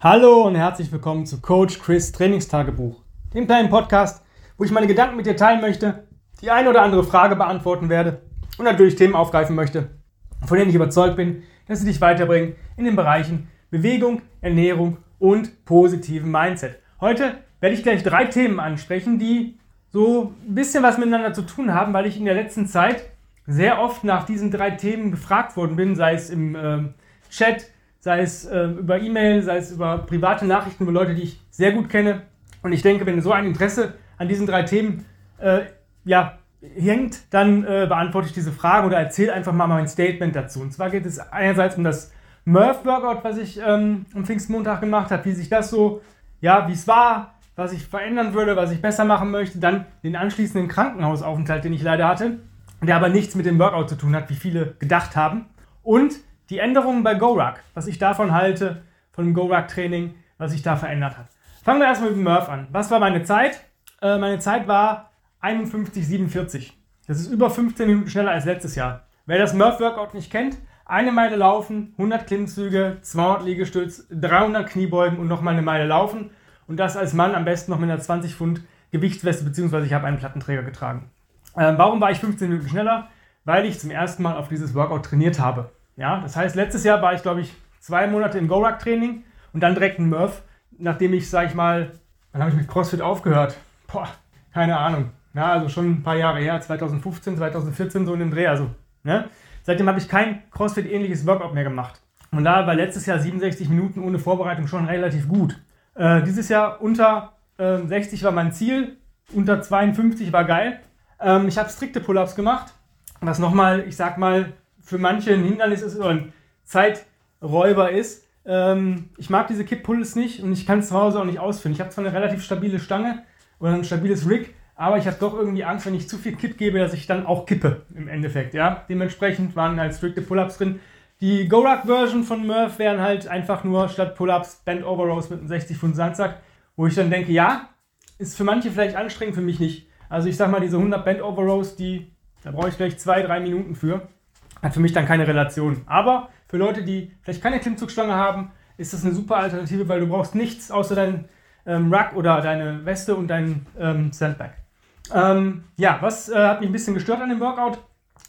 Hallo und herzlich willkommen zu Coach Chris Trainingstagebuch, dem kleinen Podcast, wo ich meine Gedanken mit dir teilen möchte, die eine oder andere Frage beantworten werde und natürlich Themen aufgreifen möchte, von denen ich überzeugt bin, dass sie dich weiterbringen in den Bereichen Bewegung, Ernährung und positiven Mindset. Heute werde ich gleich drei Themen ansprechen, die so ein bisschen was miteinander zu tun haben, weil ich in der letzten Zeit sehr oft nach diesen drei Themen gefragt worden bin, sei es im äh, Chat, sei es äh, über E-Mail, sei es über private Nachrichten über Leute, die ich sehr gut kenne. Und ich denke, wenn so ein Interesse an diesen drei Themen äh, ja, hängt, dann äh, beantworte ich diese Frage oder erzähle einfach mal mein Statement dazu. Und zwar geht es einerseits um das Murph-Workout, was ich ähm, am Pfingstmontag gemacht habe, wie sich das so, ja, wie es war, was ich verändern würde, was ich besser machen möchte. Dann den anschließenden Krankenhausaufenthalt, den ich leider hatte, der aber nichts mit dem Workout zu tun hat, wie viele gedacht haben. Und die Änderungen bei GoRuck, was ich davon halte, von dem GoRuck-Training, was sich da verändert hat. Fangen wir erstmal mit dem Murph an. Was war meine Zeit? Äh, meine Zeit war 51,47. Das ist über 15 Minuten schneller als letztes Jahr. Wer das Murph-Workout nicht kennt, eine Meile laufen, 100 Klimmzüge, 200 Liegestütz, 300 Kniebeugen und nochmal eine Meile laufen. Und das als Mann am besten noch mit einer 20 Pfund Gewichtsweste, beziehungsweise ich habe einen Plattenträger getragen. Ähm, warum war ich 15 Minuten schneller? Weil ich zum ersten Mal auf dieses Workout trainiert habe. Ja, das heißt, letztes Jahr war ich, glaube ich, zwei Monate im Go-Ruck-Training und dann direkt ein Murph, nachdem ich, sage ich mal, wann habe ich mit CrossFit aufgehört? Boah, keine Ahnung. Ja, also schon ein paar Jahre her, 2015, 2014 so in dem Dreh. Also, ne? Seitdem habe ich kein CrossFit-ähnliches Workout mehr gemacht. Und da war letztes Jahr 67 Minuten ohne Vorbereitung schon relativ gut. Äh, dieses Jahr unter äh, 60 war mein Ziel, unter 52 war geil. Ähm, ich habe strikte Pull-ups gemacht, was nochmal, ich sag mal, für manche ein Hindernis ist oder ein Zeiträuber ist. Ähm, ich mag diese Kipp-Pulls nicht und ich kann es zu Hause auch nicht ausfinden. Ich habe zwar eine relativ stabile Stange oder ein stabiles Rig, aber ich habe doch irgendwie Angst, wenn ich zu viel Kipp gebe, dass ich dann auch kippe im Endeffekt. Ja? Dementsprechend waren halt strikte Pull-Ups drin. Die Go-Ruck-Version von Murph wären halt einfach nur statt Pull-Ups Band Over Rows mit einem 60 Pfund Sandsack, wo ich dann denke, ja, ist für manche vielleicht anstrengend, für mich nicht. Also ich sag mal, diese 100 Band Over Rows, die, da brauche ich vielleicht zwei, drei Minuten für hat für mich dann keine Relation. Aber für Leute, die vielleicht keine Klimmzugstange haben, ist das eine super Alternative, weil du brauchst nichts außer deinen ähm, Ruck oder deine Weste und deinen ähm, Sandbag. Ähm, ja, was äh, hat mich ein bisschen gestört an dem Workout?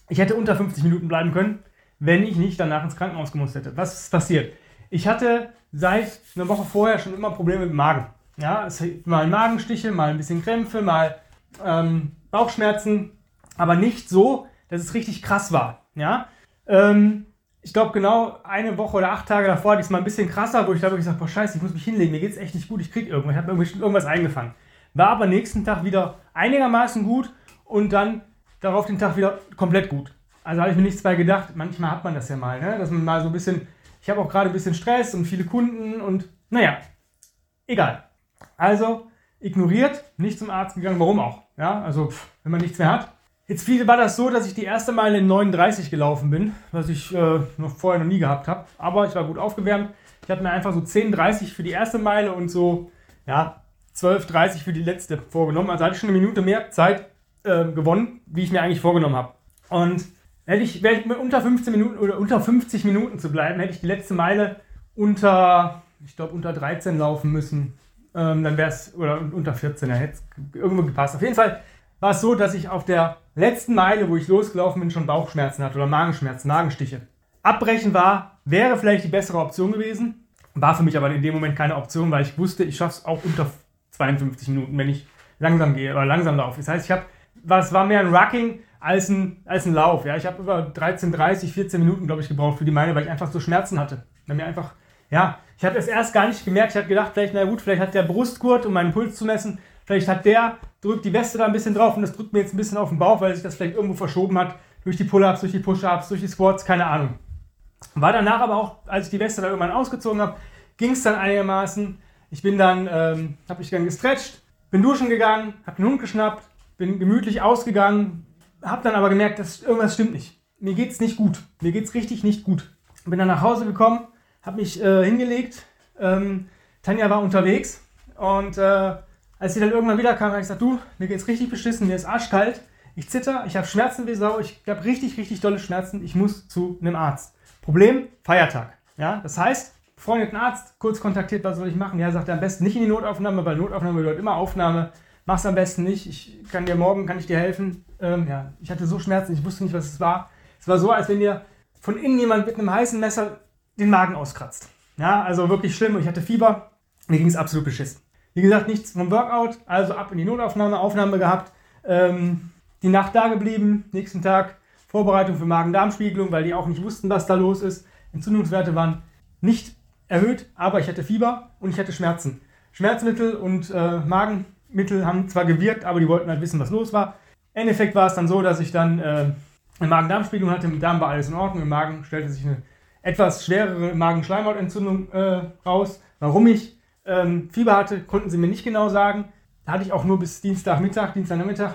Ich hätte unter 50 Minuten bleiben können, wenn ich nicht danach ins Krankenhaus gemusst hätte. Was ist passiert? Ich hatte seit einer Woche vorher schon immer Probleme mit dem Magen. Ja, es, mal Magenstiche, mal ein bisschen Krämpfe, mal ähm, Bauchschmerzen, aber nicht so, dass es richtig krass war. Ja? Ähm, ich glaube, genau eine Woche oder acht Tage davor hatte ich es mal ein bisschen krasser, wo ich da wirklich gesagt boah, scheiße, ich muss mich hinlegen, mir geht es echt nicht gut, ich krieg irgendwas, ich habe irgendwas eingefangen. War aber nächsten Tag wieder einigermaßen gut und dann darauf den Tag wieder komplett gut. Also habe ich mir nichts bei gedacht. Manchmal hat man das ja mal, ne? dass man mal so ein bisschen, ich habe auch gerade ein bisschen Stress und viele Kunden und naja, egal. Also ignoriert, nicht zum Arzt gegangen, warum auch? Ja, also wenn man nichts mehr hat, Jetzt war das so, dass ich die erste Meile in 39 gelaufen bin, was ich äh, noch vorher noch nie gehabt habe. Aber ich war gut aufgewärmt. Ich hatte mir einfach so 10,30 für die erste Meile und so, ja, 12,30 für die letzte vorgenommen. Also hatte ich schon eine Minute mehr Zeit äh, gewonnen, wie ich mir eigentlich vorgenommen habe. Und hätte ich, wäre ich unter 15 Minuten oder unter 50 Minuten zu bleiben, hätte ich die letzte Meile unter, ich glaube, unter 13 laufen müssen. Ähm, dann wäre es, oder unter 14, dann hätte es irgendwo gepasst. Auf jeden Fall war es so, dass ich auf der letzten Meile, wo ich losgelaufen bin, schon Bauchschmerzen hatte oder Magenschmerzen, Magenstiche. Abbrechen war, wäre vielleicht die bessere Option gewesen, war für mich aber in dem Moment keine Option, weil ich wusste, ich schaffe es auch unter 52 Minuten, wenn ich langsam gehe oder langsam laufe. Das heißt, ich habe, was war mehr ein Rucking als ein, als ein Lauf. Ja, ich habe über 13, 30, 14 Minuten, glaube ich, gebraucht für die Meile, weil ich einfach so Schmerzen hatte. Dann mir einfach, ja, ich habe es erst gar nicht gemerkt. Ich habe gedacht, vielleicht, na gut, vielleicht hat der Brustgurt, um meinen Puls zu messen, Vielleicht hat der, drückt die Weste da ein bisschen drauf und das drückt mir jetzt ein bisschen auf den Bauch, weil sich das vielleicht irgendwo verschoben hat. Durch die Pull-Ups, durch die Push-Ups, durch die Squats, keine Ahnung. War danach aber auch, als ich die Weste da irgendwann ausgezogen habe, ging es dann einigermaßen. Ich bin dann, ähm, habe mich dann gestretcht, bin duschen gegangen, habe den Hund geschnappt, bin gemütlich ausgegangen, habe dann aber gemerkt, dass irgendwas stimmt nicht. Mir geht es nicht gut. Mir geht es richtig nicht gut. Bin dann nach Hause gekommen, habe mich äh, hingelegt. Ähm, Tanja war unterwegs und äh, als sie dann irgendwann wieder kam, habe ich gesagt, du, mir geht's richtig beschissen, mir ist arschkalt, ich zitter, ich habe Schmerzen wie Sau, ich habe richtig, richtig dolle Schmerzen, ich muss zu einem Arzt. Problem, Feiertag. Ja, das heißt, befreundeten Arzt kurz kontaktiert, was soll ich machen? Ja, sagt er am besten nicht in die Notaufnahme, weil Notaufnahme bedeutet immer Aufnahme. Mach's am besten nicht. Ich kann dir morgen, kann ich dir helfen. Ähm, ja, ich hatte so Schmerzen, ich wusste nicht, was es war. Es war so, als wenn dir von innen jemand mit einem heißen Messer den Magen auskratzt. Ja, also wirklich schlimm. Ich hatte Fieber. Mir ging es absolut beschissen. Wie gesagt, nichts vom Workout, also ab in die Notaufnahme, Aufnahme gehabt. Ähm, die Nacht da geblieben, nächsten Tag Vorbereitung für Magen-Darm-Spiegelung, weil die auch nicht wussten, was da los ist. Entzündungswerte waren nicht erhöht, aber ich hatte Fieber und ich hatte Schmerzen. Schmerzmittel und äh, Magenmittel haben zwar gewirkt, aber die wollten halt wissen, was los war. Im Endeffekt war es dann so, dass ich dann äh, eine Magen-Darm-Spiegelung hatte. Im Darm war alles in Ordnung. Im Magen stellte sich eine etwas schwerere Magenschleimhautentzündung äh, raus. Warum ich ähm, Fieber hatte, konnten sie mir nicht genau sagen. Da hatte ich auch nur bis Dienstagmittag, Dienstagnachmittag.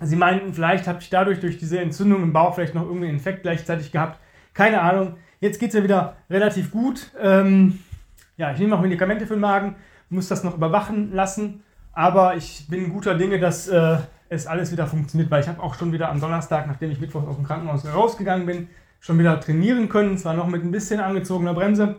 Sie meinten, vielleicht habe ich dadurch durch diese Entzündung im Bauch vielleicht noch irgendeinen Infekt gleichzeitig gehabt. Keine Ahnung. Jetzt geht es ja wieder relativ gut. Ähm, ja, ich nehme auch Medikamente für den Magen, muss das noch überwachen lassen. Aber ich bin guter Dinge, dass äh, es alles wieder funktioniert, weil ich habe auch schon wieder am Donnerstag, nachdem ich Mittwoch aus dem Krankenhaus rausgegangen bin, schon wieder trainieren können. Zwar noch mit ein bisschen angezogener Bremse,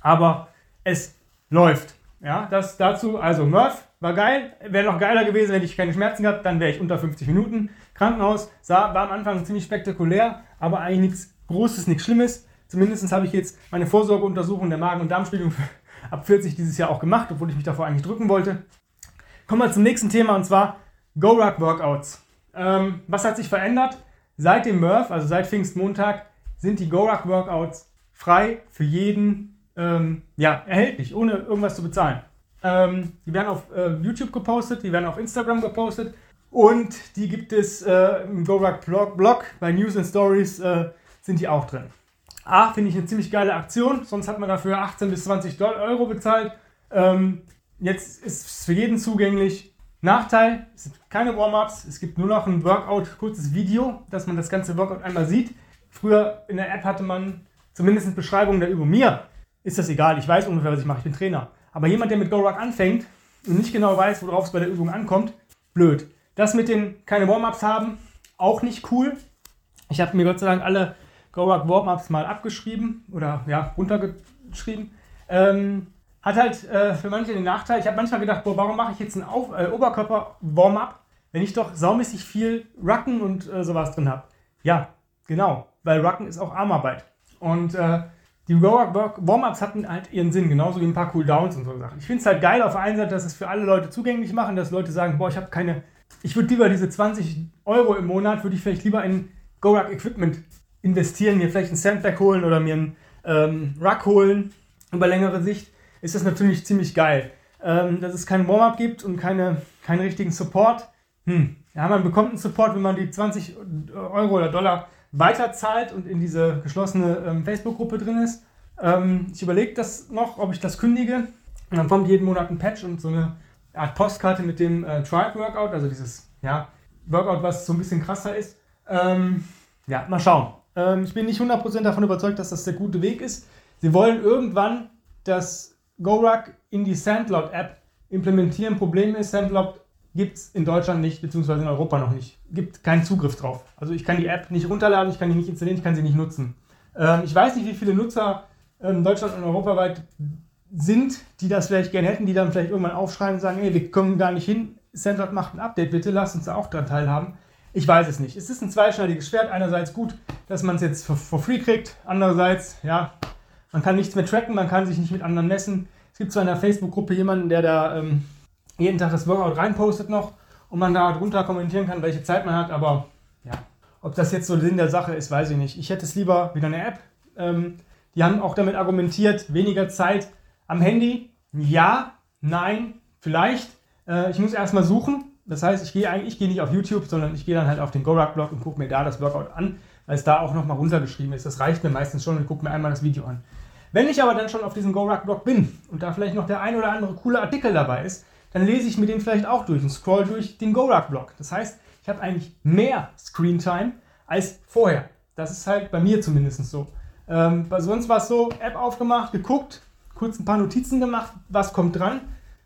aber es läuft. Ja, das dazu. Also Murph war geil. Wäre noch geiler gewesen, hätte ich keine Schmerzen gehabt. Dann wäre ich unter 50 Minuten. Krankenhaus sah, war am Anfang ziemlich spektakulär, aber eigentlich nichts Großes, nichts Schlimmes. Zumindest habe ich jetzt meine Vorsorgeuntersuchung der Magen- und Darmspiegelung ab 40 dieses Jahr auch gemacht, obwohl ich mich davor eigentlich drücken wollte. Kommen wir zum nächsten Thema und zwar Go-Ruck Workouts. Ähm, was hat sich verändert? Seit dem Murph, also seit Pfingstmontag, sind die Go-Ruck Workouts frei für jeden ähm, ja, erhältlich, ohne irgendwas zu bezahlen. Ähm, die werden auf äh, YouTube gepostet, die werden auf Instagram gepostet und die gibt es äh, im GoRuck Blog, Blog, bei News and Stories äh, sind die auch drin. A, finde ich eine ziemlich geile Aktion, sonst hat man dafür 18 bis 20 Euro bezahlt. Ähm, jetzt ist es für jeden zugänglich. Nachteil, es gibt keine Warm-Ups, es gibt nur noch ein Workout, kurzes Video, dass man das ganze Workout einmal sieht. Früher in der App hatte man zumindest Beschreibungen der Übung. Mir ist das egal, ich weiß ungefähr, was ich mache, ich bin Trainer. Aber jemand, der mit GoRuck anfängt und nicht genau weiß, worauf es bei der Übung ankommt, blöd. Das mit den keine Warm-Ups haben, auch nicht cool. Ich habe mir Gott sei Dank alle GoRuck Warm-Ups mal abgeschrieben oder ja, runtergeschrieben. Ähm, hat halt äh, für manche den Nachteil, ich habe manchmal gedacht, boah, warum mache ich jetzt einen äh, Oberkörper-Warm-Up, wenn ich doch saumäßig viel Rucken und äh, sowas drin habe. Ja, genau, weil Rucken ist auch Armarbeit. Und äh, die Warm-Ups hatten halt ihren Sinn, genauso wie ein paar Cooldowns und so Sachen. Ich finde es halt geil auf der einen Seite, dass es für alle Leute zugänglich machen, dass Leute sagen, boah, ich habe keine, ich würde lieber diese 20 Euro im Monat, würde ich vielleicht lieber in GoRuck Equipment investieren, mir vielleicht ein Sandbag holen oder mir einen ähm, Ruck holen über längere Sicht, ist das natürlich ziemlich geil. Ähm, dass es keinen Warm-Up gibt und keine, keinen richtigen Support. Hm. Ja, man bekommt einen Support, wenn man die 20 Euro oder Dollar weiterzahlt und in diese geschlossene ähm, Facebook-Gruppe drin ist. Ähm, ich überlege das noch, ob ich das kündige. Und dann kommt jeden Monat ein Patch und so eine Art Postkarte mit dem äh, Tribe Workout, also dieses ja, Workout, was so ein bisschen krasser ist. Ähm, ja, mal schauen. Ähm, ich bin nicht 100% davon überzeugt, dass das der gute Weg ist. Sie wollen irgendwann das GoRuck in die Sandlot-App implementieren. Problem ist, Sandlot gibt es in Deutschland nicht, beziehungsweise in Europa noch nicht. Gibt keinen Zugriff drauf. Also ich kann die App nicht runterladen, ich kann die nicht installieren, ich kann sie nicht nutzen. Ähm, ich weiß nicht, wie viele Nutzer in ähm, Deutschland und europaweit sind, die das vielleicht gerne hätten, die dann vielleicht irgendwann aufschreiben und sagen, hey, wir kommen gar nicht hin, Sandlot macht ein Update, bitte lasst uns da auch dran teilhaben. Ich weiß es nicht. Es ist ein zweischneidiges Schwert. Einerseits gut, dass man es jetzt for, for free kriegt. Andererseits, ja, man kann nichts mehr tracken, man kann sich nicht mit anderen messen. Es gibt zwar in der Facebook-Gruppe jemanden, der da ähm, jeden Tag das Workout reinpostet noch und man da drunter kommentieren kann, welche Zeit man hat, aber ja, ob das jetzt so Sinn der Sache ist, weiß ich nicht. Ich hätte es lieber wieder eine App. Ähm, die haben auch damit argumentiert, weniger Zeit am Handy. Ja, nein, vielleicht. Äh, ich muss erstmal suchen. Das heißt, ich gehe eigentlich ich gehe nicht auf YouTube, sondern ich gehe dann halt auf den GoRuck-Blog und gucke mir da das Workout an, weil es da auch nochmal runtergeschrieben ist. Das reicht mir meistens schon und gucke mir einmal das Video an. Wenn ich aber dann schon auf diesem GoRuck-Blog bin und da vielleicht noch der ein oder andere coole Artikel dabei ist, dann lese ich mir den vielleicht auch durch und scroll durch den GoRuck-Blog. Das heißt, ich habe eigentlich mehr Screentime als vorher. Das ist halt bei mir zumindest so. Ähm, bei sonst war es so, App aufgemacht, geguckt, kurz ein paar Notizen gemacht, was kommt dran,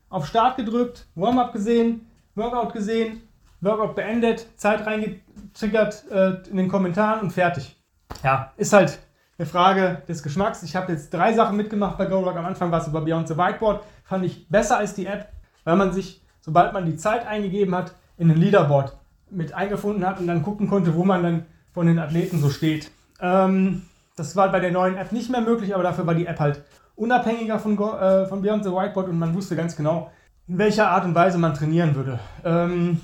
auf Start gedrückt, Warm-up gesehen, Workout gesehen, Workout beendet, Zeit reingetriggert äh, in den Kommentaren und fertig. Ja, ist halt eine Frage des Geschmacks. Ich habe jetzt drei Sachen mitgemacht bei GoRock. Am Anfang war es über Beyond the Whiteboard. Fand ich besser als die App, weil man sich, sobald man die Zeit eingegeben hat, in ein Leaderboard mit eingefunden hat und dann gucken konnte, wo man dann von den Athleten so steht. Ähm, das war bei der neuen App nicht mehr möglich, aber dafür war die App halt unabhängiger von, äh, von Beyond the Whiteboard und man wusste ganz genau, in welcher Art und Weise man trainieren würde. Ähm,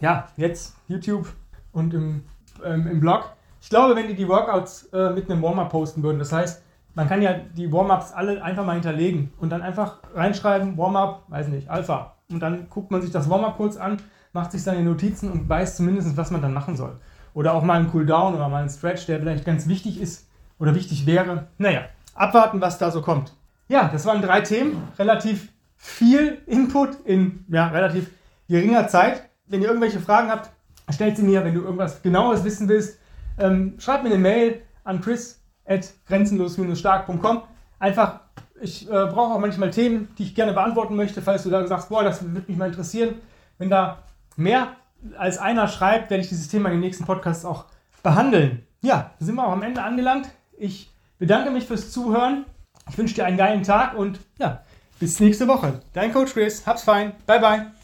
ja, jetzt YouTube und im, ähm, im Blog. Ich glaube, wenn die die Workouts äh, mit einem Warm-up posten würden, das heißt, man kann ja die Warm-ups alle einfach mal hinterlegen und dann einfach reinschreiben, Warm-up, weiß nicht, Alpha. Und dann guckt man sich das Warm-up kurz an, macht sich seine Notizen und weiß zumindest, was man dann machen soll. Oder auch mal einen Cooldown oder mal einen Stretch, der vielleicht ganz wichtig ist oder wichtig wäre. Naja, abwarten, was da so kommt. Ja, das waren drei Themen, relativ viel Input in ja, relativ geringer Zeit. Wenn ihr irgendwelche Fragen habt, stellt sie mir. Wenn du irgendwas genaueres wissen willst, ähm, schreib mir eine Mail an chris.grenzenlos-stark.com. Einfach, ich äh, brauche auch manchmal Themen, die ich gerne beantworten möchte, falls du da sagst, boah, das würde mich mal interessieren. Wenn da mehr als einer schreibt, werde ich dieses Thema in den nächsten Podcasts auch behandeln. Ja, sind wir auch am Ende angelangt. Ich bedanke mich fürs Zuhören. Ich wünsche dir einen geilen Tag und ja, bis nächste Woche. Dein Coach Chris. Hab's fein. Bye, bye.